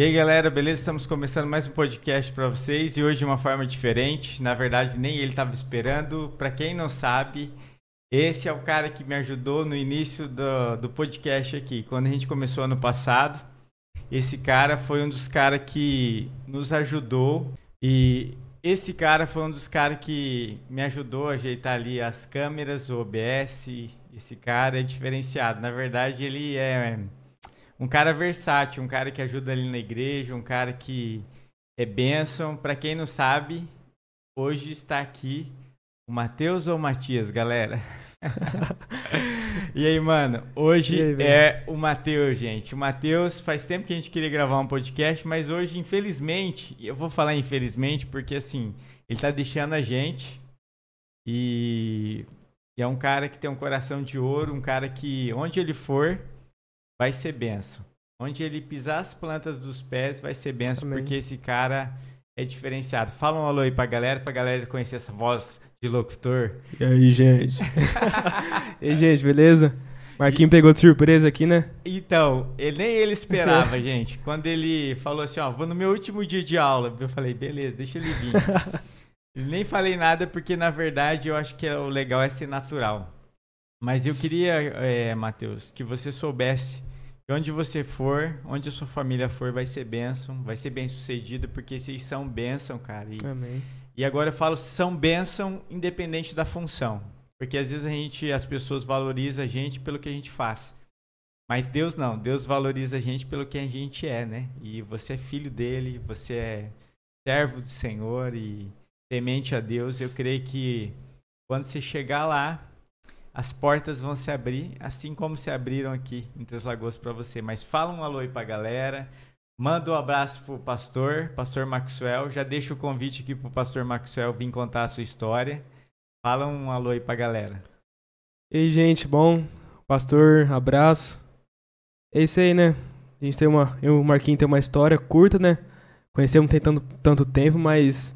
E aí, galera, beleza? Estamos começando mais um podcast para vocês e hoje de uma forma diferente. Na verdade, nem ele estava esperando. Para quem não sabe, esse é o cara que me ajudou no início do, do podcast aqui, quando a gente começou ano passado. Esse cara foi um dos caras que nos ajudou e esse cara foi um dos caras que me ajudou a ajeitar ali as câmeras, o OBS. Esse cara é diferenciado. Na verdade, ele é um cara versátil, um cara que ajuda ali na igreja, um cara que é bênção. Para quem não sabe, hoje está aqui o Matheus ou o Matias, galera? e aí, mano, hoje aí, é o Matheus, gente. O Matheus, faz tempo que a gente queria gravar um podcast, mas hoje, infelizmente, eu vou falar infelizmente porque assim, ele tá deixando a gente e, e é um cara que tem um coração de ouro, um cara que onde ele for, vai ser benção. Onde ele pisar as plantas dos pés vai ser benção, Amém. porque esse cara é diferenciado. Fala um alô aí pra galera, pra galera conhecer essa voz de locutor. E aí, gente? e aí, gente, beleza? Marquinhos e... pegou de surpresa aqui, né? Então, ele, nem ele esperava, gente. Quando ele falou assim, ó, vou no meu último dia de aula, eu falei, beleza, deixa ele vir. nem falei nada porque, na verdade, eu acho que é, o legal é ser natural. Mas eu queria, é, Matheus, que você soubesse e onde você for, onde a sua família for, vai ser bênção, vai ser bem sucedido, porque vocês são bênção, cara. E, Amém. E agora eu falo são bênção independente da função. Porque às vezes a gente, as pessoas valorizam a gente pelo que a gente faz. Mas Deus não, Deus valoriza a gente pelo que a gente é, né? E você é filho dele, você é servo do Senhor e temente a Deus. Eu creio que quando você chegar lá, as portas vão se abrir, assim como se abriram aqui em Três Lagoas para você. Mas fala um alô aí para a galera. Manda um abraço pro pastor, pastor Maxwell. Já deixa o convite aqui pro pastor Maxwell vir contar a sua história. Fala um alô aí pra galera. Ei, gente, bom? Pastor, abraço. É isso aí, né? A gente tem uma. Eu e o Marquinhos tem uma história curta, né? Conhecemos tem tanto, tanto tempo, mas.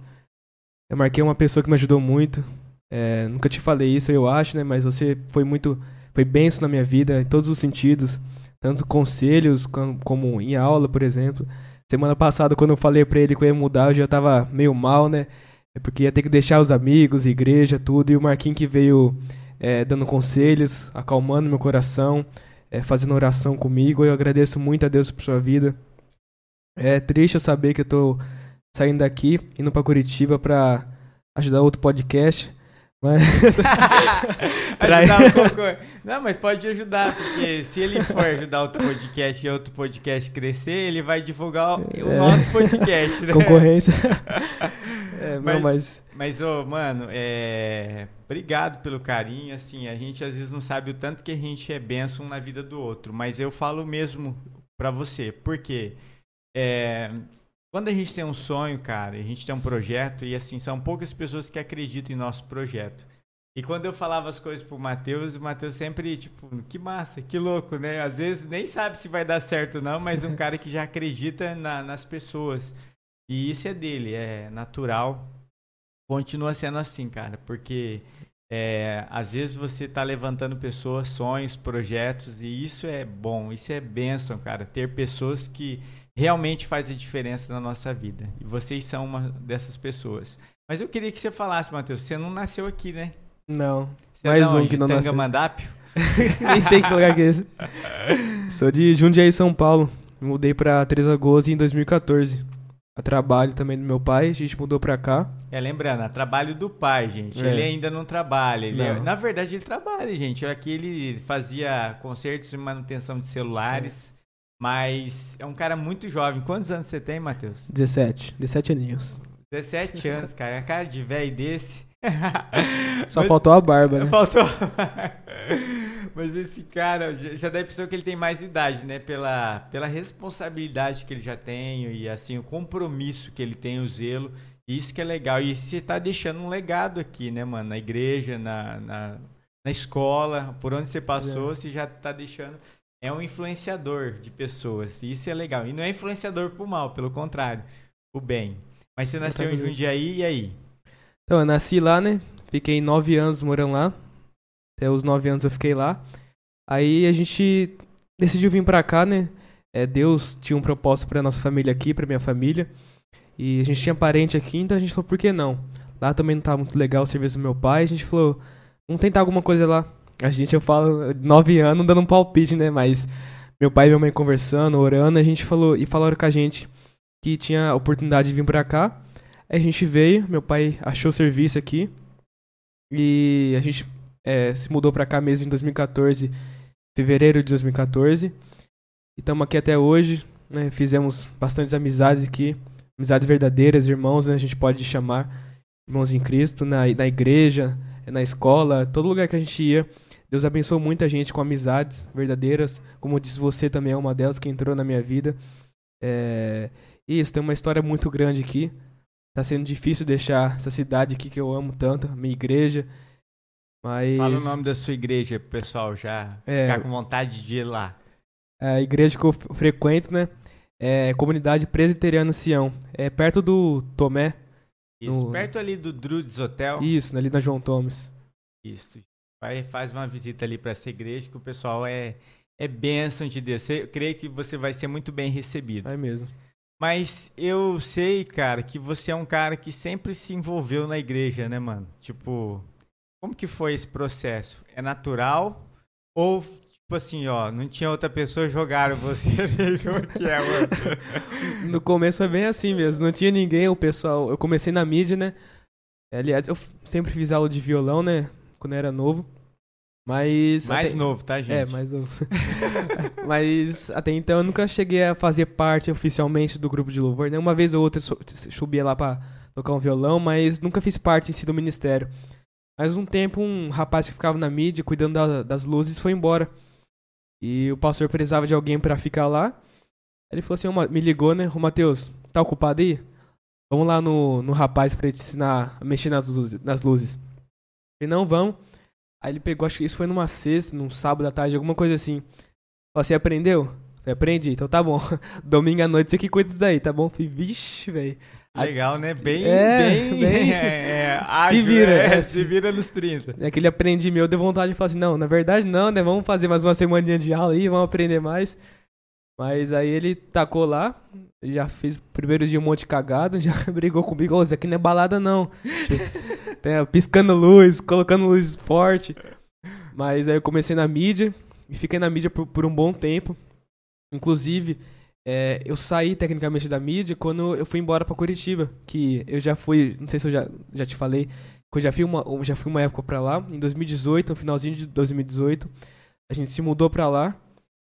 Eu marquei uma pessoa que me ajudou muito. É, nunca te falei isso, eu acho, né? Mas você foi muito. Foi benção na minha vida, em todos os sentidos. Tanto conselhos, como, como em aula, por exemplo. Semana passada, quando eu falei pra ele que eu ia mudar, eu já tava meio mal, né? É porque ia ter que deixar os amigos, igreja, tudo. E o Marquinhos que veio é, dando conselhos, acalmando meu coração, é, fazendo oração comigo. Eu agradeço muito a Deus por sua vida. É triste eu saber que eu tô saindo daqui, indo para Curitiba para ajudar outro podcast. Mas... ajudar um pouco. Não, mas pode ajudar, porque se ele for ajudar outro podcast e outro podcast crescer, ele vai divulgar o, é. nosso podcast, né? Concorrência. é, mas, mas... mas oh, mano, é... obrigado pelo carinho. Assim, a gente às vezes não sabe o tanto que a gente é bênção na vida do outro, mas eu falo mesmo para você, porque é, quando a gente tem um sonho, cara, a gente tem um projeto, e assim, são poucas pessoas que acreditam em nosso projeto. E quando eu falava as coisas pro Matheus, o Matheus sempre, tipo, que massa, que louco, né? Às vezes nem sabe se vai dar certo ou não, mas um cara que já acredita na, nas pessoas. E isso é dele, é natural. Continua sendo assim, cara, porque é, às vezes você tá levantando pessoas, sonhos, projetos, e isso é bom, isso é bênção, cara. Ter pessoas que realmente faz a diferença na nossa vida. E vocês são uma dessas pessoas. Mas eu queria que você falasse, Matheus, você não nasceu aqui, né? Não. Você Mais é um que não nasceu. Mandápio? Nem sei que lugar que é esse. Sou de Jundiaí, São Paulo. Mudei pra Três Lagoas em 2014. A trabalho também do meu pai, a gente mudou pra cá. É, lembrando, a trabalho do pai, gente. É. Ele ainda não trabalha. Ele é, não. É, na verdade, ele trabalha, gente. Aqui ele fazia concertos de manutenção de celulares. É. Mas é um cara muito jovem. Quantos anos você tem, Matheus? 17. 17 aninhos. 17 anos, cara. A cara de velho desse. Só Mas... faltou a barba, né? Faltou. Mas esse cara já dá a impressão que ele tem mais idade, né? Pela, pela responsabilidade que ele já tem e assim o compromisso que ele tem, o zelo. Isso que é legal. E você tá deixando um legado aqui, né, mano? Na igreja, na, na, na escola, por onde você passou, é. você já tá deixando é um influenciador de pessoas. E isso é legal. E não é influenciador pro mal, pelo contrário, o bem. Mas você nasceu em Jundiaí e aí? Então, eu nasci lá, né? Fiquei nove anos morando lá. Até os nove anos eu fiquei lá. Aí a gente decidiu vir pra cá, né? é, Deus tinha um propósito para nossa família aqui, para minha família. E a gente tinha parente aqui, então a gente falou, por que não? Lá também não estava muito legal o serviço do meu pai. A gente falou, vamos tentar alguma coisa lá. A gente, eu falo, nove anos dando um palpite, né? Mas meu pai e minha mãe conversando, orando, a gente falou, e falaram com a gente que tinha a oportunidade de vir pra cá. Aí a gente veio, meu pai achou serviço aqui. E a gente é, se mudou pra cá mesmo em 2014, fevereiro de 2014. E estamos aqui até hoje, né? Fizemos bastantes amizades aqui, amizades verdadeiras, irmãos, né? A gente pode chamar irmãos em Cristo, na, na igreja, na escola, todo lugar que a gente ia. Deus abençoou muita gente com amizades verdadeiras, como disse você também é uma delas que entrou na minha vida. É... Isso, tem uma história muito grande aqui. Tá sendo difícil deixar essa cidade aqui que eu amo tanto, minha igreja. Mas... Fala o nome da sua igreja pessoal já é... ficar com vontade de ir lá. A igreja que eu frequento, né? É Comunidade Presbiteriana Sião. É perto do Tomé. Isso, no... perto ali do Drudes Hotel. Isso, ali na João Thomas. Isso. Vai, faz uma visita ali para essa igreja que o pessoal é, é bênção de Deus. Eu creio que você vai ser muito bem recebido. É mesmo. Mas eu sei, cara, que você é um cara que sempre se envolveu na igreja, né, mano? Tipo, como que foi esse processo? É natural? Ou, tipo assim, ó, não tinha outra pessoa, jogaram você ali? Como que é, mano? No começo foi bem assim mesmo. Não tinha ninguém, o pessoal... Eu comecei na mídia, né? Aliás, eu sempre fiz aula de violão, né? Quando eu era novo. Mas. Mais até... novo, tá, gente? É, mais novo. Mas até então eu nunca cheguei a fazer parte oficialmente do grupo de louvor. Né? Uma vez ou outra subia lá pra tocar um violão, mas nunca fiz parte em si do ministério. Mas um tempo, um rapaz que ficava na mídia, cuidando da, das luzes, foi embora. E o pastor precisava de alguém para ficar lá. Ele falou assim: me ligou, né? Ô Matheus, tá ocupado aí? Vamos lá no, no rapaz pra ele te ensinar a mexer nas luzes. Nas luzes. E não, vamos. Aí ele pegou, acho que isso foi numa sexta, num sábado à tarde, alguma coisa assim. Você aprendeu? Você aprendi? Então tá bom. Domingo à noite você que cuida disso aí, tá bom? Falei, vixe, velho. Legal, né? Bem, é, bem, bem é, é, ágil, se vira, é, se vira nos 30. É aquele aprendi meu, deu vontade de falar assim, não, na verdade não, né? Vamos fazer mais uma semaninha de aula aí, vamos aprender mais. Mas aí ele tacou lá, já fez o primeiro dia um monte de cagada, já brigou comigo, ô, isso aqui não é balada não. Tem, piscando luz, colocando luz forte. Mas aí eu comecei na mídia e fiquei na mídia por, por um bom tempo. Inclusive, é, eu saí tecnicamente da mídia quando eu fui embora para Curitiba, que eu já fui, não sei se eu já, já te falei, que eu já fui uma, já fui uma época para lá, em 2018, no finalzinho de 2018, a gente se mudou para lá.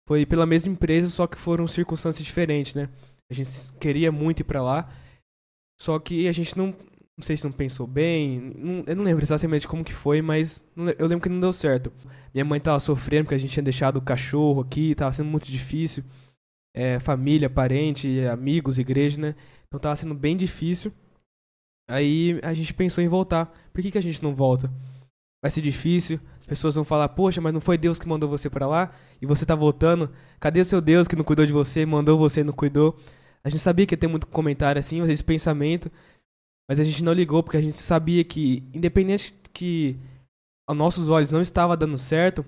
Foi pela mesma empresa, só que foram circunstâncias diferentes, né? A gente queria muito ir para lá, só que a gente não, não sei se não pensou bem, não, eu não lembro exatamente como que foi, mas eu lembro que não deu certo. Minha mãe tava sofrendo porque a gente tinha deixado o cachorro aqui, tava sendo muito difícil. É, família, parente, amigos, igreja, né? Então tava sendo bem difícil. Aí a gente pensou em voltar. Por que, que a gente não volta? Vai ser difícil, as pessoas vão falar, poxa, mas não foi Deus que mandou você para lá e você tá voltando. Cadê o seu Deus que não cuidou de você, mandou você e não cuidou? A gente sabia que ia ter muito comentário assim, vezes pensamento, mas a gente não ligou porque a gente sabia que, independente que aos nossos olhos não estava dando certo,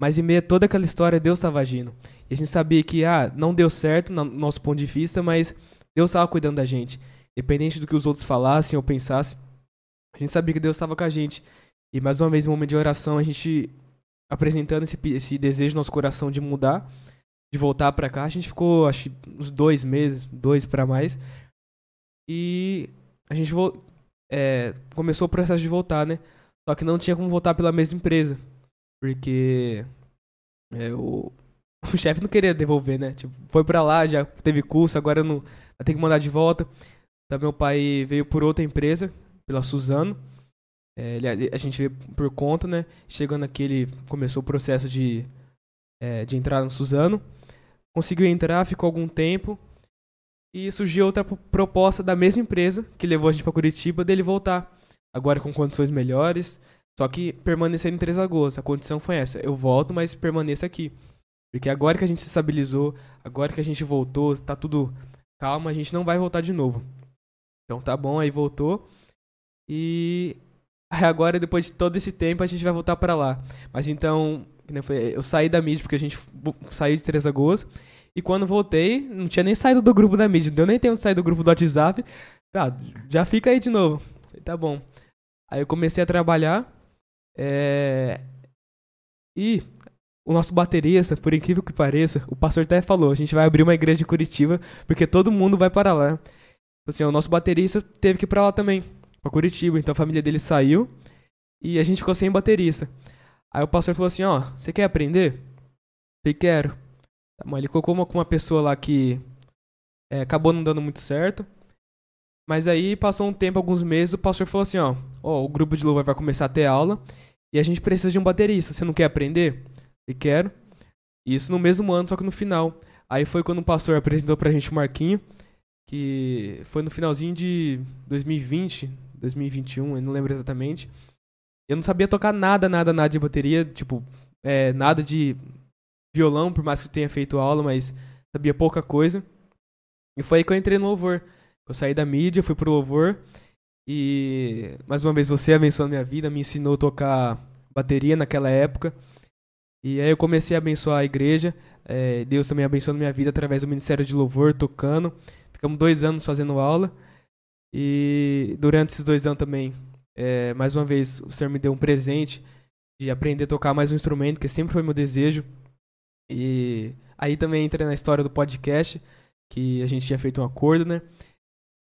mas em meio a toda aquela história Deus estava agindo. E a gente sabia que, ah, não deu certo no nosso ponto de vista, mas Deus estava cuidando da gente. Independente do que os outros falassem ou pensassem, a gente sabia que Deus estava com a gente. E mais uma vez, no momento de oração, a gente apresentando esse, esse desejo no nosso coração de mudar, de voltar para cá. A gente ficou, acho uns dois meses, dois para mais. E a gente é, começou o processo de voltar, né? Só que não tinha como voltar pela mesma empresa. Porque é, o, o chefe não queria devolver, né? Tipo, foi pra lá, já teve curso, agora não. Ter que mandar de volta. Então meu pai veio por outra empresa, pela Suzano. É, ele, a gente veio por conta, né? Chegando aqui, ele começou o processo de, é, de entrar no Suzano. Conseguiu entrar, ficou algum tempo. E surgiu outra proposta da mesma empresa, que levou a gente para Curitiba, dele voltar. Agora com condições melhores. Só que permanecer em Três Lagoas. A condição foi essa. Eu volto, mas permaneça aqui. Porque agora que a gente se estabilizou, agora que a gente voltou, tá tudo calmo, a gente não vai voltar de novo. Então tá bom, aí voltou. E agora, depois de todo esse tempo, a gente vai voltar para lá. Mas então, eu, falei, eu saí da mídia porque a gente saiu de Três Lagoas E quando voltei, não tinha nem saído do grupo da mídia, não deu nem tempo de sair do grupo do WhatsApp. Ah, já fica aí de novo. Falei, tá bom. Aí eu comecei a trabalhar. É... E o nosso baterista, por incrível que pareça, o pastor até falou, a gente vai abrir uma igreja de Curitiba, porque todo mundo vai para lá. Assim, o nosso baterista teve que ir para lá também, para Curitiba. Então a família dele saiu e a gente ficou sem baterista. Aí o pastor falou assim, ó, você quer aprender? Eu quero. Tá, ele colocou uma, uma pessoa lá que é, acabou não dando muito certo. Mas aí passou um tempo, alguns meses, o pastor falou assim, ó, ó, o grupo de louvor vai começar a ter aula e a gente precisa de um baterista. Você não quer aprender? Eu quero. Isso no mesmo ano, só que no final. Aí foi quando o pastor apresentou pra gente o Marquinho, que foi no finalzinho de 2020, 2021, eu não lembro exatamente. Eu não sabia tocar nada, nada, nada de bateria, tipo, é, nada de violão, por mais que eu tenha feito aula, mas sabia pouca coisa. E foi aí que eu entrei no louvor. Eu saí da mídia, fui pro louvor. E mais uma vez você abençoou minha vida, me ensinou a tocar bateria naquela época. E aí eu comecei a abençoar a igreja. É, Deus também abençoou minha vida através do Ministério de Louvor, tocando. Ficamos dois anos fazendo aula. E durante esses dois anos também é, mais uma vez, o Senhor me deu um presente de aprender a tocar mais um instrumento, que sempre foi meu desejo. E aí também entra na história do podcast, que a gente tinha feito um acordo, né?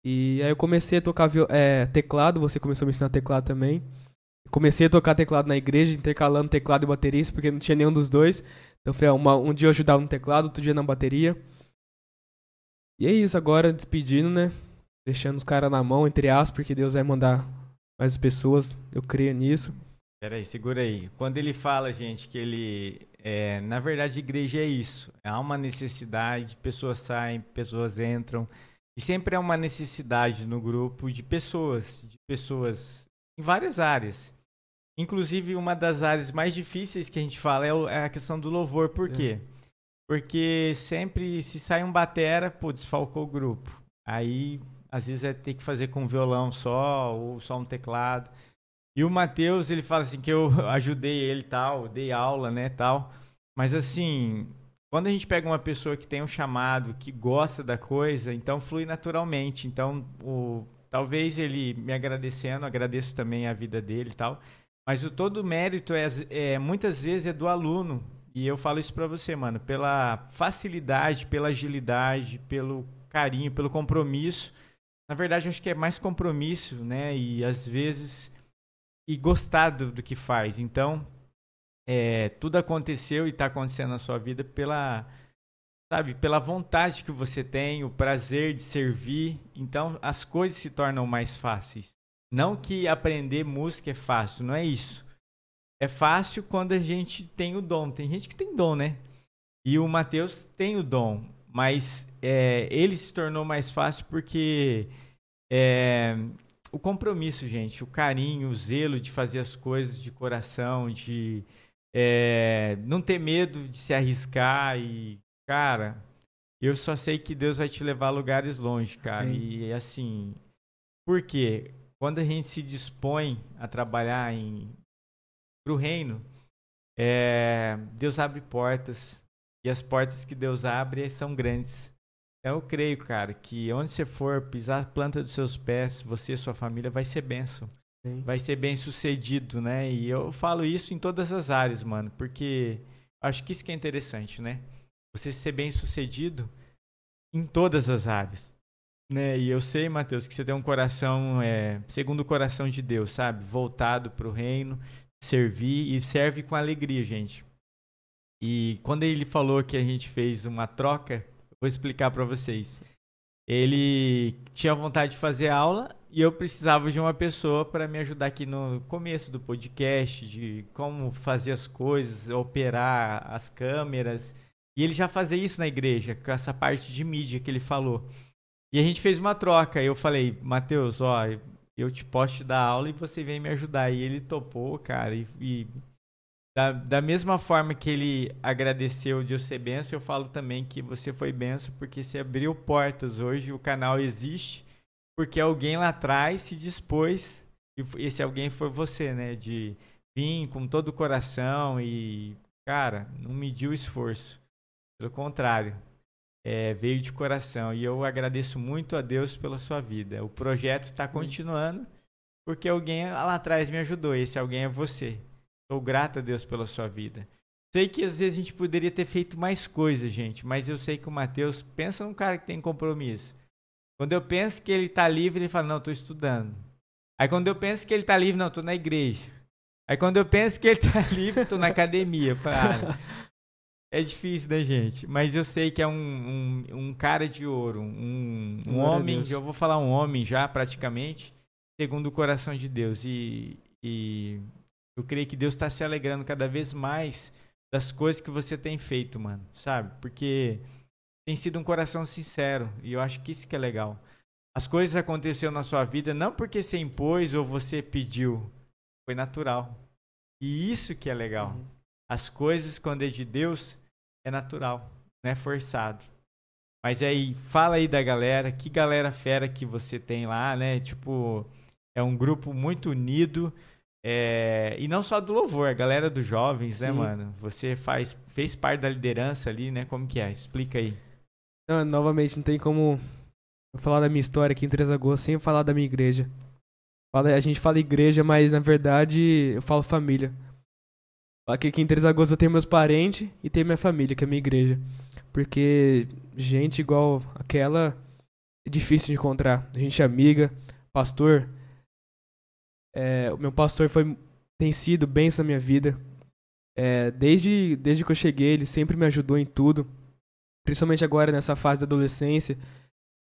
E aí eu comecei a tocar é, teclado, você começou a me ensinar teclado também. Comecei a tocar teclado na igreja, intercalando teclado e baterista, porque não tinha nenhum dos dois. Então foi uma, um dia eu ajudava no teclado, outro dia na bateria. E é isso, agora despedindo, né? Deixando os caras na mão, entre aspas, porque Deus vai mandar mais pessoas, eu creio nisso. Peraí, segura aí. Quando ele fala, gente, que ele. É, na verdade, igreja é isso. Há uma necessidade, pessoas saem, pessoas entram. E sempre há uma necessidade no grupo de pessoas, de pessoas em várias áreas. Inclusive, uma das áreas mais difíceis que a gente fala é, é a questão do louvor. Por quê? É. Porque sempre, se sai um batera, pô, desfalcou o grupo. Aí às vezes é ter que fazer com violão só ou só um teclado. E o Matheus, ele fala assim que eu ajudei ele tal, dei aula, né, tal. Mas assim, quando a gente pega uma pessoa que tem um chamado, que gosta da coisa, então flui naturalmente. Então, o, talvez ele me agradecendo, agradeço também a vida dele e tal. Mas o todo mérito é, é muitas vezes é do aluno. E eu falo isso para você, mano, pela facilidade, pela agilidade, pelo carinho, pelo compromisso na verdade, acho que é mais compromisso, né? E às vezes e gostar do, do que faz. Então, é, tudo aconteceu e está acontecendo na sua vida pela, sabe, pela vontade que você tem, o prazer de servir. Então, as coisas se tornam mais fáceis. Não que aprender música é fácil, não é isso. É fácil quando a gente tem o dom. Tem gente que tem dom, né? E o Mateus tem o dom mas é, ele se tornou mais fácil porque é, o compromisso, gente, o carinho, o zelo de fazer as coisas de coração, de é, não ter medo de se arriscar e, cara, eu só sei que Deus vai te levar a lugares longe, cara. E assim, por quê? Quando a gente se dispõe a trabalhar em para o reino, é, Deus abre portas, e as portas que Deus abre são grandes. Então eu creio, cara, que onde você for pisar a planta dos seus pés, você e sua família vai ser bênção. Sim. Vai ser bem sucedido, né? E eu falo isso em todas as áreas, mano, porque acho que isso que é interessante, né? Você ser bem sucedido em todas as áreas. Né? E eu sei, Mateus, que você tem um coração é, segundo o coração de Deus, sabe? Voltado para o reino, servir e serve com alegria, gente. E quando ele falou que a gente fez uma troca, vou explicar para vocês. Ele tinha vontade de fazer aula e eu precisava de uma pessoa para me ajudar aqui no começo do podcast, de como fazer as coisas, operar as câmeras. E ele já fazia isso na igreja, com essa parte de mídia que ele falou. E a gente fez uma troca. Eu falei, Matheus, ó, eu te posso te dar aula e você vem me ajudar. E ele topou, cara, e, e da, da mesma forma que ele agradeceu de eu ser benção, eu falo também que você foi benção porque você abriu portas hoje, o canal existe, porque alguém lá atrás se dispôs, e esse alguém foi você, né? De vir com todo o coração e, cara, não mediu esforço. Pelo contrário, é, veio de coração. E eu agradeço muito a Deus pela sua vida. O projeto está continuando porque alguém lá atrás me ajudou. Esse alguém é você. Sou grato a Deus pela sua vida. Sei que às vezes a gente poderia ter feito mais coisas, gente, mas eu sei que o Mateus pensa num cara que tem compromisso. Quando eu penso que ele está livre, ele fala: Não, estou estudando. Aí quando eu penso que ele está livre, não, estou na igreja. Aí quando eu penso que ele está livre, estou na academia. Ah, é difícil, né, gente? Mas eu sei que é um, um, um cara de ouro, um, um homem, eu vou falar um homem já praticamente, segundo o coração de Deus. E, e eu creio que Deus está se alegrando cada vez mais das coisas que você tem feito, mano, sabe? Porque tem sido um coração sincero e eu acho que isso que é legal. As coisas aconteceram na sua vida não porque você impôs ou você pediu, foi natural. E isso que é legal. Uhum. As coisas quando é de Deus é natural, não é forçado. Mas aí, fala aí da galera, que galera fera que você tem lá, né? Tipo, é um grupo muito unido. É, e não só do louvor, a galera dos jovens, né, Sim. né, mano? Você faz, fez parte da liderança ali, né? Como que é? Explica aí. Não, novamente, não tem como falar da minha história aqui em Três Agosto sem falar da minha igreja. A gente fala igreja, mas na verdade eu falo família. Aqui, aqui em Três Agosto eu tenho meus parentes e tenho minha família, que é a minha igreja. Porque gente igual aquela é difícil de encontrar. A gente é amiga, pastor, é, o meu pastor foi, tem sido bênção na minha vida. É, desde, desde que eu cheguei, ele sempre me ajudou em tudo. Principalmente agora nessa fase da adolescência.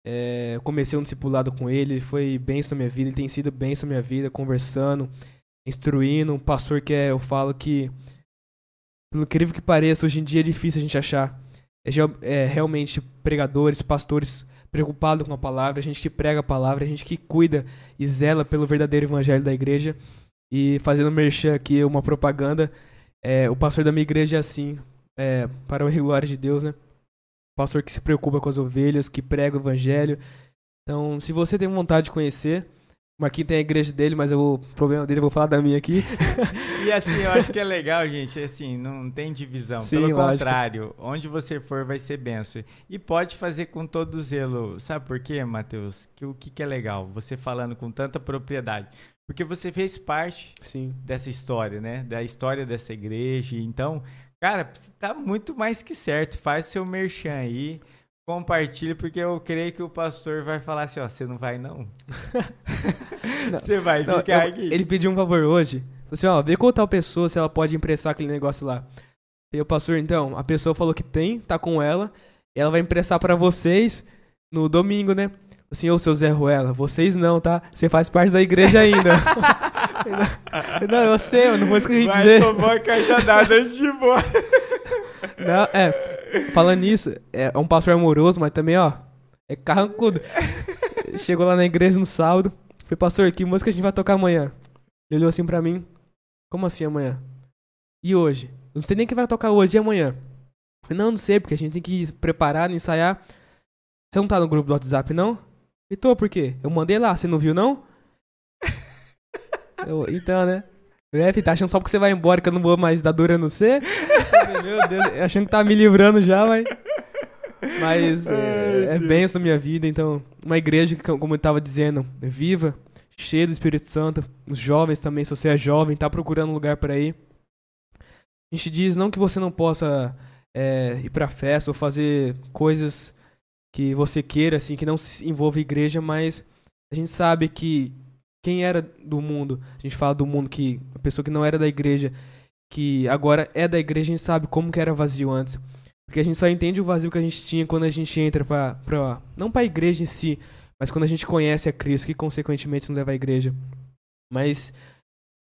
É, comecei um discipulado com ele, ele foi bênção na minha vida, ele tem sido bênção na minha vida, conversando, instruindo. Um pastor que é, eu falo que, pelo incrível que pareça, hoje em dia é difícil a gente achar. É, é realmente pregadores, pastores preocupado com a palavra, a gente que prega a palavra, a gente que cuida e zela pelo verdadeiro evangelho da igreja. E fazendo merchan aqui uma propaganda, é, o pastor da minha igreja é assim, é, para o glória de Deus, né? Pastor que se preocupa com as ovelhas, que prega o evangelho. Então, se você tem vontade de conhecer, Marquinhos tem a igreja dele, mas eu, o problema dele eu vou falar da minha aqui. e assim, eu acho que é legal, gente, assim, não tem divisão. Sim, Pelo lógico. contrário, onde você for vai ser benção. E pode fazer com todo zelo. Sabe por quê, Matheus? Que o que, que é legal? Você falando com tanta propriedade. Porque você fez parte Sim. dessa história, né? Da história dessa igreja. Então, cara, tá muito mais que certo. Faz o seu merchan aí compartilhe, porque eu creio que o pastor vai falar assim, ó, você não vai não. Você vai não, ficar eu, aqui. Ele pediu um favor hoje. Falou assim, ó, vê com tal pessoa se ela pode emprestar aquele negócio lá. E o pastor, então, a pessoa falou que tem, tá com ela, e ela vai emprestar para vocês no domingo, né? Assim, ô seu Zé Ruela, vocês não, tá? Você faz parte da igreja ainda. não, eu sei, eu não vou escrever dizer. Vai tomar cajadada antes de ir embora. Não, é, falando nisso, é um pastor amoroso, mas também, ó, é carrancudo. Chegou lá na igreja no sábado. Falei, pastor, que música a gente vai tocar amanhã? Ele olhou assim pra mim. Como assim amanhã? E hoje? Não sei nem que vai tocar hoje e amanhã. Falei, não, não sei, porque a gente tem que preparar, ensaiar. Você não tá no grupo do WhatsApp, não? E tô, por quê? Eu mandei lá, você não viu, não? Eu, então, né? É, filho, tá achando só porque você vai embora que eu não vou mais dar dura no C? Meu Deus, achando que tá me livrando já, mas. Mas é, é benção na minha vida, então. Uma igreja que, como eu tava dizendo, viva, cheia do Espírito Santo. Os jovens também, se você é jovem, tá procurando um lugar para ir. A gente diz não que você não possa é, ir pra festa ou fazer coisas que você queira, assim, que não se envolva igreja, mas a gente sabe que quem era do mundo, a gente fala do mundo que a pessoa que não era da igreja, que agora é da igreja, a gente sabe como que era vazio antes. Porque a gente só entende o vazio que a gente tinha quando a gente entra para pra não para a igreja em si, mas quando a gente conhece a Cristo, que consequentemente nos leva à igreja. Mas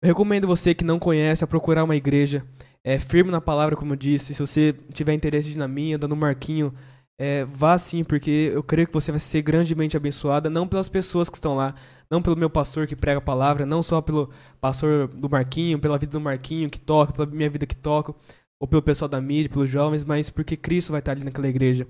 eu recomendo você que não conhece a procurar uma igreja, é firme na palavra, como eu disse. Se você tiver interesse na minha, dando um marquinho, é, vá sim, porque eu creio que você vai ser grandemente abençoada, não pelas pessoas que estão lá, não pelo meu pastor que prega a palavra, não só pelo pastor do Marquinho, pela vida do Marquinho que toca, pela minha vida que toca, ou pelo pessoal da mídia, pelos jovens, mas porque Cristo vai estar ali naquela igreja.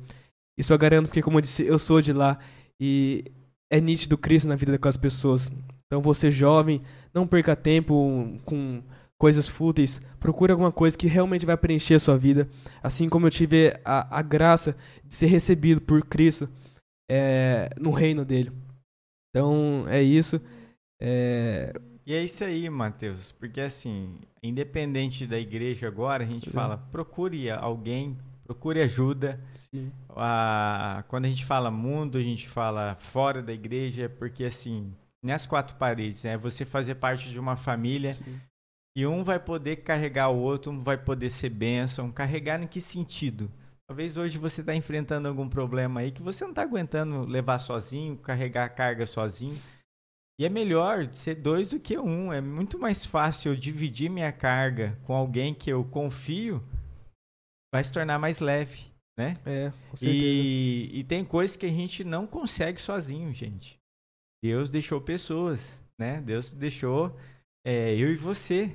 Isso eu garanto, porque, como eu disse, eu sou de lá e é nítido Cristo na vida daquelas pessoas. Então, você jovem, não perca tempo com coisas fúteis. Procure alguma coisa que realmente vai preencher a sua vida. Assim como eu tive a, a graça de ser recebido por Cristo é, no reino dele. Então, é isso. É... E é isso aí, Matheus. Porque assim, independente da igreja agora, a gente é. fala, procure alguém, procure ajuda. Ah, quando a gente fala mundo, a gente fala fora da igreja, porque assim, nas quatro paredes, é né, você fazer parte de uma família Sim. e um vai poder carregar o outro, um vai poder ser bênção. Carregar em que sentido? Talvez hoje você está enfrentando algum problema aí que você não está aguentando levar sozinho, carregar a carga sozinho. E é melhor ser dois do que um. É muito mais fácil eu dividir minha carga com alguém que eu confio, vai se tornar mais leve, né? É, com certeza. E, e tem coisas que a gente não consegue sozinho, gente. Deus deixou pessoas, né? Deus deixou é, eu e você.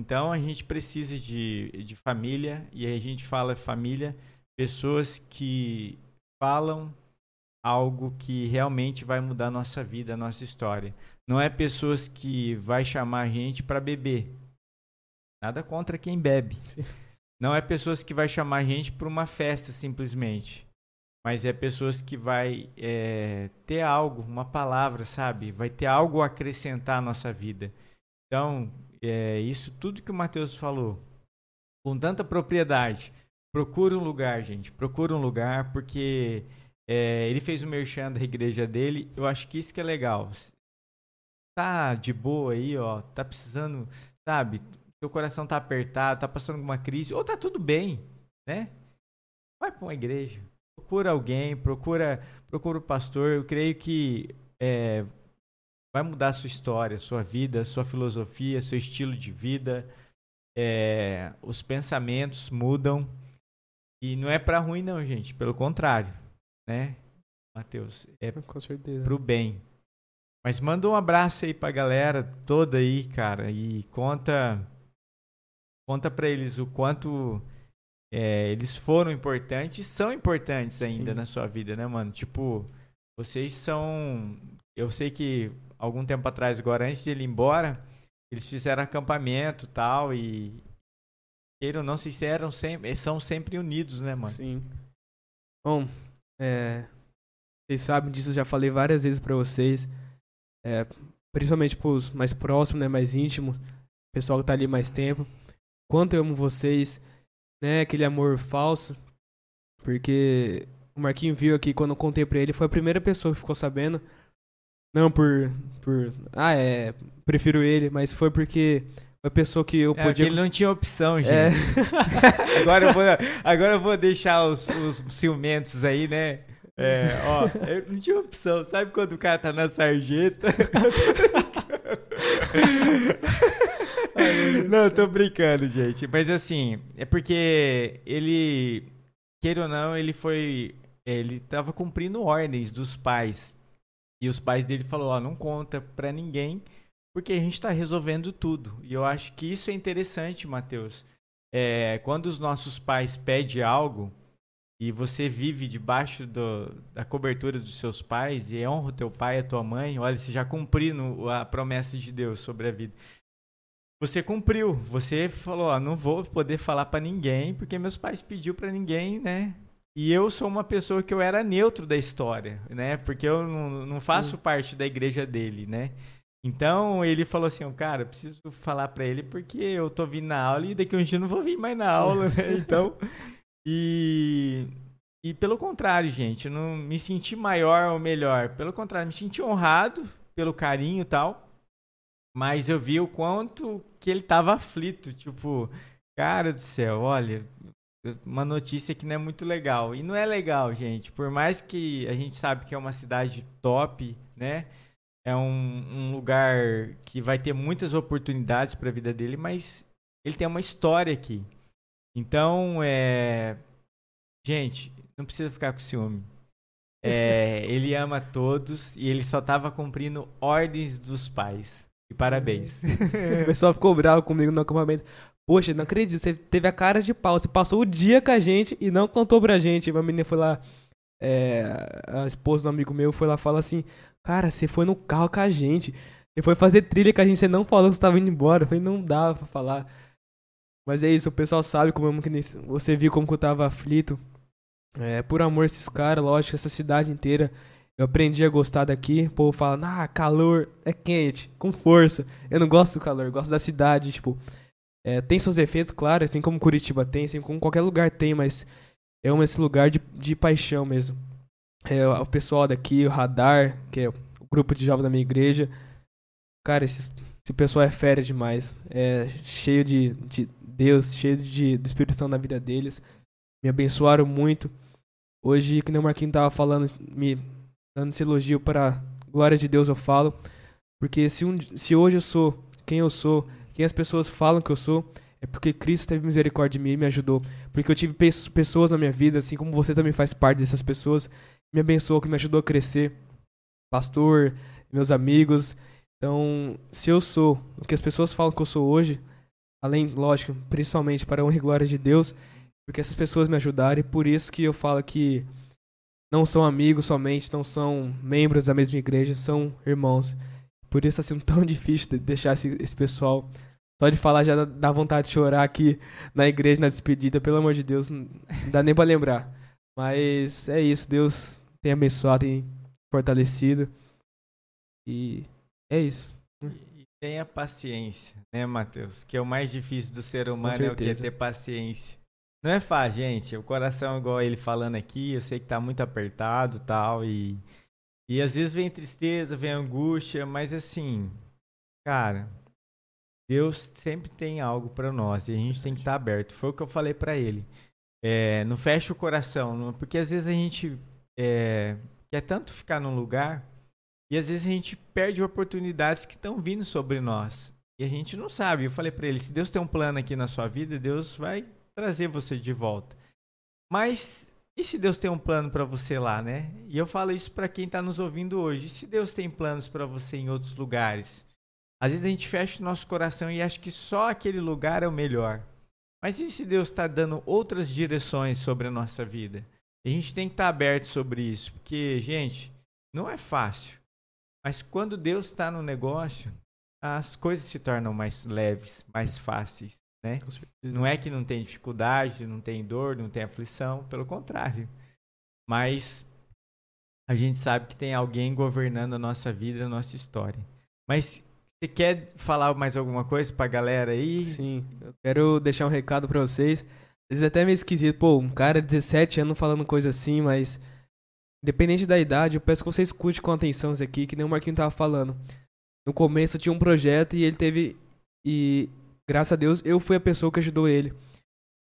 Então a gente precisa de, de família, e a gente fala família, pessoas que falam algo que realmente vai mudar a nossa vida, a nossa história. Não é pessoas que vai chamar a gente para beber. Nada contra quem bebe. Não é pessoas que vai chamar a gente para uma festa simplesmente mas é pessoas que vai é, ter algo, uma palavra, sabe? Vai ter algo a acrescentar à nossa vida. Então, é, isso tudo que o Mateus falou, com tanta propriedade, procura um lugar, gente. Procura um lugar, porque é, ele fez o merchan da igreja dele. Eu acho que isso que é legal. Tá de boa aí, ó. Tá precisando, sabe? Seu coração tá apertado, tá passando alguma crise, ou tá tudo bem, né? Vai para uma igreja procura alguém, procura, procura o pastor. Eu creio que é, vai mudar a sua história, sua vida, sua filosofia, seu estilo de vida. É, os pensamentos mudam. E não é para ruim, não, gente. Pelo contrário, né, Mateus? É Com certeza. pro bem. Mas manda um abraço aí pra galera toda aí, cara. E conta. Conta pra eles o quanto é, eles foram importantes e são importantes ainda Sim. na sua vida, né, mano? Tipo, vocês são. Eu sei que algum tempo atrás, agora, antes de ele ir embora, eles fizeram acampamento tal, e. Queiram não, se eram sempre, são sempre unidos, né, mano? Sim. Bom, é, vocês sabem disso, já falei várias vezes para vocês. É, principalmente pros mais próximos, né, mais íntimos, pessoal que tá ali mais tempo. Quanto eu amo vocês né, aquele amor falso. Porque o Marquinho viu aqui quando eu contei pra ele, foi a primeira pessoa que ficou sabendo. Não por. por ah, é. Prefiro ele, mas foi porque a pessoa que eu é, podia. Ele não tinha opção, gente. É. agora, eu vou, agora eu vou deixar os, os ciumentos aí, né? É, ó, eu não tinha opção. Sabe quando o cara tá na sarjeta? não, tô brincando, gente. Mas assim, é porque ele, queira ou não, ele foi. Ele tava cumprindo ordens dos pais. E os pais dele falaram: Ó, não conta pra ninguém, porque a gente tá resolvendo tudo. E eu acho que isso é interessante, Matheus. É, quando os nossos pais pedem algo e você vive debaixo do, da cobertura dos seus pais e honra o teu pai e a tua mãe, olha, você já cumpriu a promessa de Deus sobre a vida você cumpriu. Você falou, ó, não vou poder falar para ninguém, porque meus pais pediu para ninguém, né? E eu sou uma pessoa que eu era neutro da história, né? Porque eu não, não faço parte da igreja dele, né? Então ele falou assim, cara, eu preciso falar para ele porque eu tô vindo na aula e daqui a um dia eu não vou vir mais na aula, né? Então, e e pelo contrário, gente, eu não me senti maior ou melhor, pelo contrário, me senti honrado pelo carinho e tal. Mas eu vi o quanto que ele tava aflito. Tipo, cara do céu, olha, uma notícia que não é muito legal. E não é legal, gente. Por mais que a gente sabe que é uma cidade top, né? É um, um lugar que vai ter muitas oportunidades para a vida dele, mas ele tem uma história aqui. Então, é. Gente, não precisa ficar com ciúme. É, ele ama todos e ele só estava cumprindo ordens dos pais. E parabéns. o pessoal ficou bravo comigo no acampamento. Poxa, não acredito, você teve a cara de pau. Você passou o dia com a gente e não contou pra gente. Uma menina foi lá, é, a esposa do amigo meu foi lá e falou assim: Cara, você foi no carro com a gente. Ele foi fazer trilha que a gente não falou que estava indo embora. Eu falei, não dá pra falar. Mas é isso, o pessoal sabe como que você viu como que eu tava aflito. É, por amor a esses caras, lógico, essa cidade inteira. Eu aprendi a gostar daqui. O povo fala, ah, calor é quente, com força. Eu não gosto do calor, gosto da cidade, tipo. É, tem seus defeitos, claro, assim como Curitiba tem, assim como qualquer lugar tem, mas eu amo esse lugar de, de paixão mesmo. É, o pessoal daqui, o Radar, que é o grupo de jovens da minha igreja. Cara, esse, esse pessoal é fera demais. É cheio de, de Deus, cheio de, de Espírito Santo na vida deles. Me abençoaram muito. Hoje, que nem o Marquinhos tava falando, me dando esse elogio para glória de Deus eu falo. Porque se, um, se hoje eu sou quem eu sou, quem as pessoas falam que eu sou, é porque Cristo teve misericórdia de mim e me ajudou. Porque eu tive pessoas na minha vida, assim como você também faz parte dessas pessoas, me abençoou, que me ajudou a crescer. Pastor, meus amigos. Então, se eu sou o que as pessoas falam que eu sou hoje, além, lógico, principalmente para a honra e glória de Deus, porque essas pessoas me ajudaram e por isso que eu falo que não são amigos somente, não são membros da mesma igreja, são irmãos. Por isso está sendo tão difícil de deixar esse, esse pessoal. Só de falar já dá vontade de chorar aqui na igreja, na despedida, pelo amor de Deus, não dá nem para lembrar. Mas é isso, Deus tem abençoado, tem fortalecido. E é isso. E tenha paciência, né, Matheus? Que é o mais difícil do ser humano é o que? Ter paciência. Não é fácil, gente. O coração, igual ele falando aqui, eu sei que tá muito apertado tal, e e às vezes vem tristeza, vem angústia, mas assim, cara, Deus sempre tem algo para nós e a gente tem que estar tá aberto. Foi o que eu falei para ele. É, não fecha o coração, porque às vezes a gente é, quer tanto ficar num lugar e às vezes a gente perde oportunidades que estão vindo sobre nós e a gente não sabe. Eu falei para ele: se Deus tem um plano aqui na sua vida, Deus vai trazer você de volta. Mas e se Deus tem um plano para você lá, né? E eu falo isso para quem está nos ouvindo hoje. Se Deus tem planos para você em outros lugares? Às vezes a gente fecha o nosso coração e acha que só aquele lugar é o melhor. Mas e se Deus está dando outras direções sobre a nossa vida? a gente tem que estar tá aberto sobre isso, porque, gente, não é fácil. Mas quando Deus está no negócio, as coisas se tornam mais leves, mais fáceis né? Não é que não tem dificuldade, não tem dor, não tem aflição, pelo contrário. Mas a gente sabe que tem alguém governando a nossa vida, a nossa história. Mas você quer falar mais alguma coisa pra galera aí? Sim, eu quero deixar um recado para vocês. Às vezes é até meio esquisito, pô, um cara de 17 anos falando coisa assim, mas independente da idade, eu peço que você escute com atenção isso aqui, que nem o Marquinhos tava falando. No começo tinha um projeto e ele teve e graças a Deus, eu fui a pessoa que ajudou ele.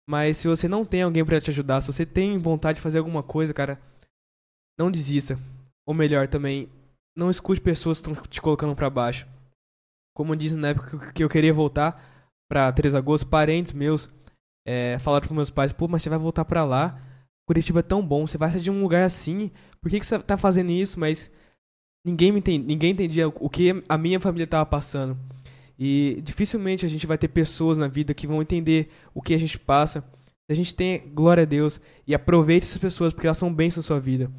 Mas se você não tem alguém para te ajudar, se você tem vontade de fazer alguma coisa, cara, não desista. Ou melhor também, não escute pessoas que estão te colocando para baixo. Como disse na época que eu queria voltar para Três Agosto, parentes meus é, falaram para meus pais: pô, mas você vai voltar para lá? Curitiba é tão bom, você vai sair de um lugar assim, por que, que você tá fazendo isso? Mas ninguém me entende, ninguém entendia o que a minha família tava passando. E dificilmente a gente vai ter pessoas na vida que vão entender o que a gente passa. A gente tem glória a Deus e aproveite essas pessoas porque elas são bênçãos na sua vida.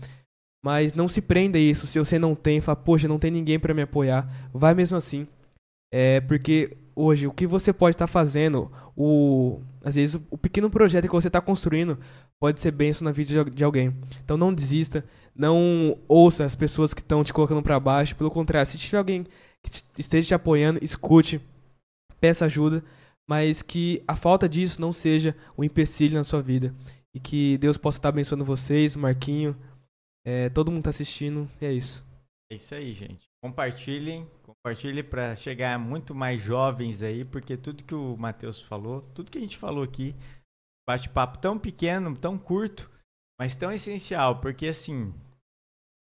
Mas não se prenda a isso. Se você não tem, fala, poxa, não tem ninguém para me apoiar. Vai mesmo assim. É porque hoje o que você pode estar tá fazendo, o às vezes o pequeno projeto que você está construindo pode ser benção na vida de, alguém. Então não desista, não ouça as pessoas que estão te colocando para baixo. Pelo contrário, se tiver alguém que esteja te apoiando, escute, peça ajuda, mas que a falta disso não seja um empecilho na sua vida. E que Deus possa estar abençoando vocês, Marquinho, é, todo mundo está assistindo, e é isso. É isso aí, gente. Compartilhem, compartilhem para chegar muito mais jovens aí, porque tudo que o Matheus falou, tudo que a gente falou aqui, bate-papo tão pequeno, tão curto, mas tão essencial, porque assim,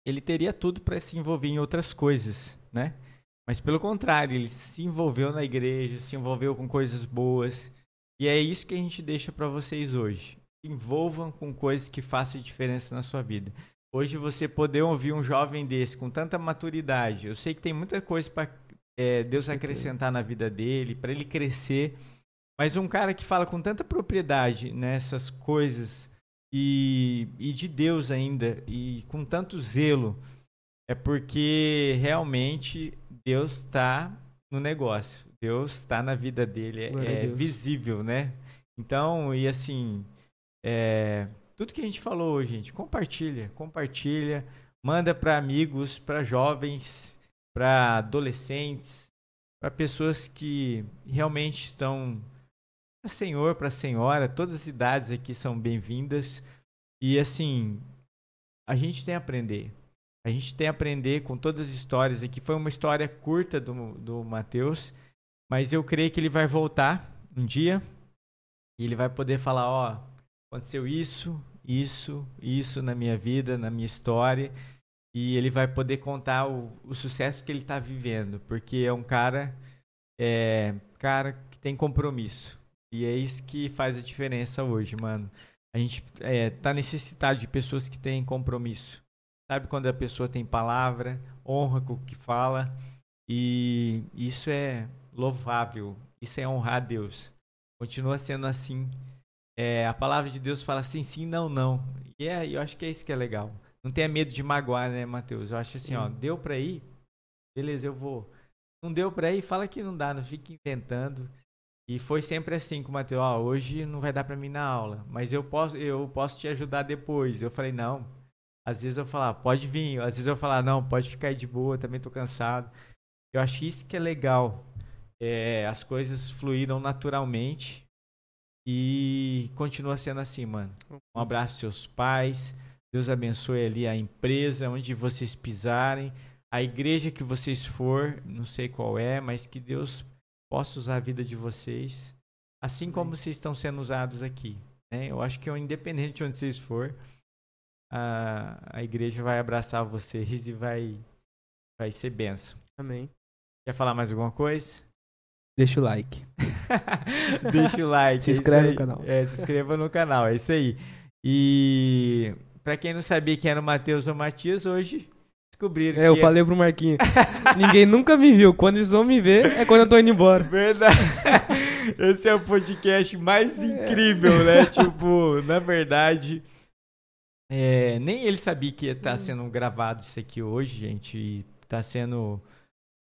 ele teria tudo para se envolver em outras coisas, né? Mas pelo contrário, ele se envolveu na igreja, se envolveu com coisas boas. E é isso que a gente deixa para vocês hoje. Envolvam com coisas que façam diferença na sua vida. Hoje você poder ouvir um jovem desse com tanta maturidade, eu sei que tem muita coisa para é, Deus acrescentar na vida dele, para ele crescer. Mas um cara que fala com tanta propriedade nessas coisas e, e de Deus ainda, e com tanto zelo, é porque realmente Deus está no negócio. Deus está na vida dele. É, é visível, né? Então, e assim, é, tudo que a gente falou gente, compartilha, compartilha, manda para amigos, para jovens, para adolescentes, para pessoas que realmente estão para senhor, para senhora, todas as idades aqui são bem-vindas. E assim, a gente tem a aprender. A gente tem a aprender com todas as histórias aqui. Foi uma história curta do, do Mateus, mas eu creio que ele vai voltar um dia e ele vai poder falar: ó, aconteceu isso, isso, isso na minha vida, na minha história. E ele vai poder contar o, o sucesso que ele está vivendo, porque é um cara, é, cara que tem compromisso. E é isso que faz a diferença hoje, mano. A gente é, tá necessitado de pessoas que têm compromisso. Sabe quando a pessoa tem palavra, honra com o que fala. E isso é louvável. Isso é honrar a Deus. Continua sendo assim. É, a palavra de Deus fala sim, sim, não, não. E é, eu acho que é isso que é legal. Não tenha medo de magoar, né, Mateus? Eu acho assim, sim. ó, deu pra ir? Beleza, eu vou. Não deu pra ir? Fala que não dá, não fique inventando. E foi sempre assim com o Matheus, ó, hoje não vai dar para mim na aula, mas eu posso, eu posso te ajudar depois. Eu falei, não. Às vezes eu falar, pode vir. Às vezes eu falar, não, pode ficar aí de boa, também tô cansado. Eu acho isso que é legal. É, as coisas fluíram naturalmente e continua sendo assim, mano. Um abraço aos seus pais. Deus abençoe ali a empresa onde vocês pisarem, a igreja que vocês for, não sei qual é, mas que Deus possa usar a vida de vocês, assim como vocês estão sendo usados aqui. Né? Eu acho que independente de onde vocês for, a, a igreja vai abraçar vocês e vai, vai ser benção. Amém. Quer falar mais alguma coisa? Deixa o like. Deixa o like. se é inscreve no canal. É, se inscreva no canal, é isso aí. E para quem não sabia quem era o Matheus ou Matias, hoje descobriram. É, eu é... falei pro Marquinhos. Ninguém nunca me viu. Quando eles vão me ver, é quando eu tô indo embora. Verdade. Esse é o podcast mais é. incrível, né? tipo, na verdade. É, nem ele sabia que ia estar tá sendo gravado isso aqui hoje, gente. E tá sendo.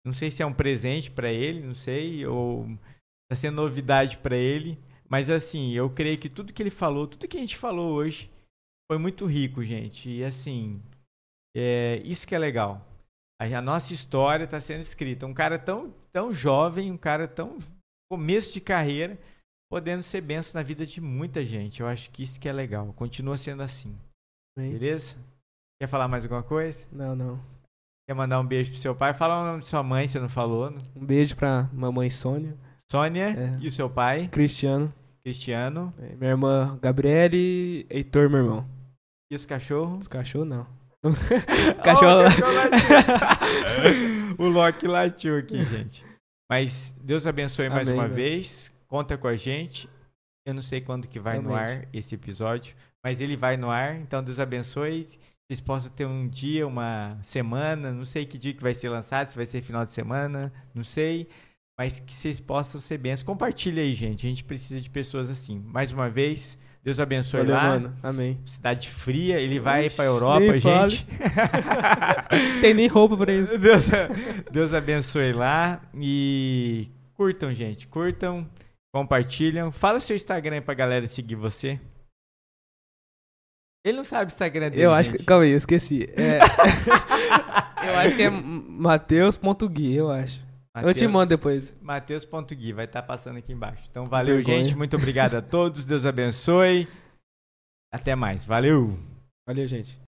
Não sei se é um presente para ele, não sei, ou tá sendo novidade para ele. Mas assim, eu creio que tudo que ele falou, tudo que a gente falou hoje, foi muito rico, gente. E assim, é, isso que é legal. A, a nossa história está sendo escrita. Um cara tão, tão jovem, um cara tão começo de carreira, podendo ser benção na vida de muita gente. Eu acho que isso que é legal. Continua sendo assim. Bem. Beleza? Quer falar mais alguma coisa? Não, não. Quer mandar um beijo pro seu pai? Fala o nome de sua mãe, você não falou. Né? Um beijo pra mamãe Sônia. Sônia é. e o seu pai? Cristiano. Cristiano. É, minha irmã Gabriele, Heitor, meu irmão. E os cachorros? Os cachorros não. cachorro, oh, o, o Loki latiu aqui, gente. Mas Deus abençoe mais Amém, uma né? vez. Conta com a gente. Eu não sei quando que vai Realmente. no ar esse episódio, mas ele vai no ar. Então Deus abençoe. Vocês possam ter um dia, uma semana, não sei que dia que vai ser lançado, se vai ser final de semana, não sei. Mas que vocês possam ser bens. Compartilha aí, gente. A gente precisa de pessoas assim. Mais uma vez, Deus abençoe Valeu, lá. Mano. Amém. Cidade fria, ele vai para Europa, gente. Tem nem roupa para isso. Deus, Deus abençoe lá e curtam, gente. Curtam, compartilham. Fala o seu Instagram aí pra galera seguir você. Ele não sabe o Instagram dele. Eu acho gente. que. Calma aí, eu esqueci. É... eu acho que é Mateus.gui, eu acho. Mateus, eu te mando depois. Mateus.gui, vai estar tá passando aqui embaixo. Então, valeu, Vergonha. gente. Muito obrigado a todos. Deus abençoe. Até mais. Valeu. Valeu, gente.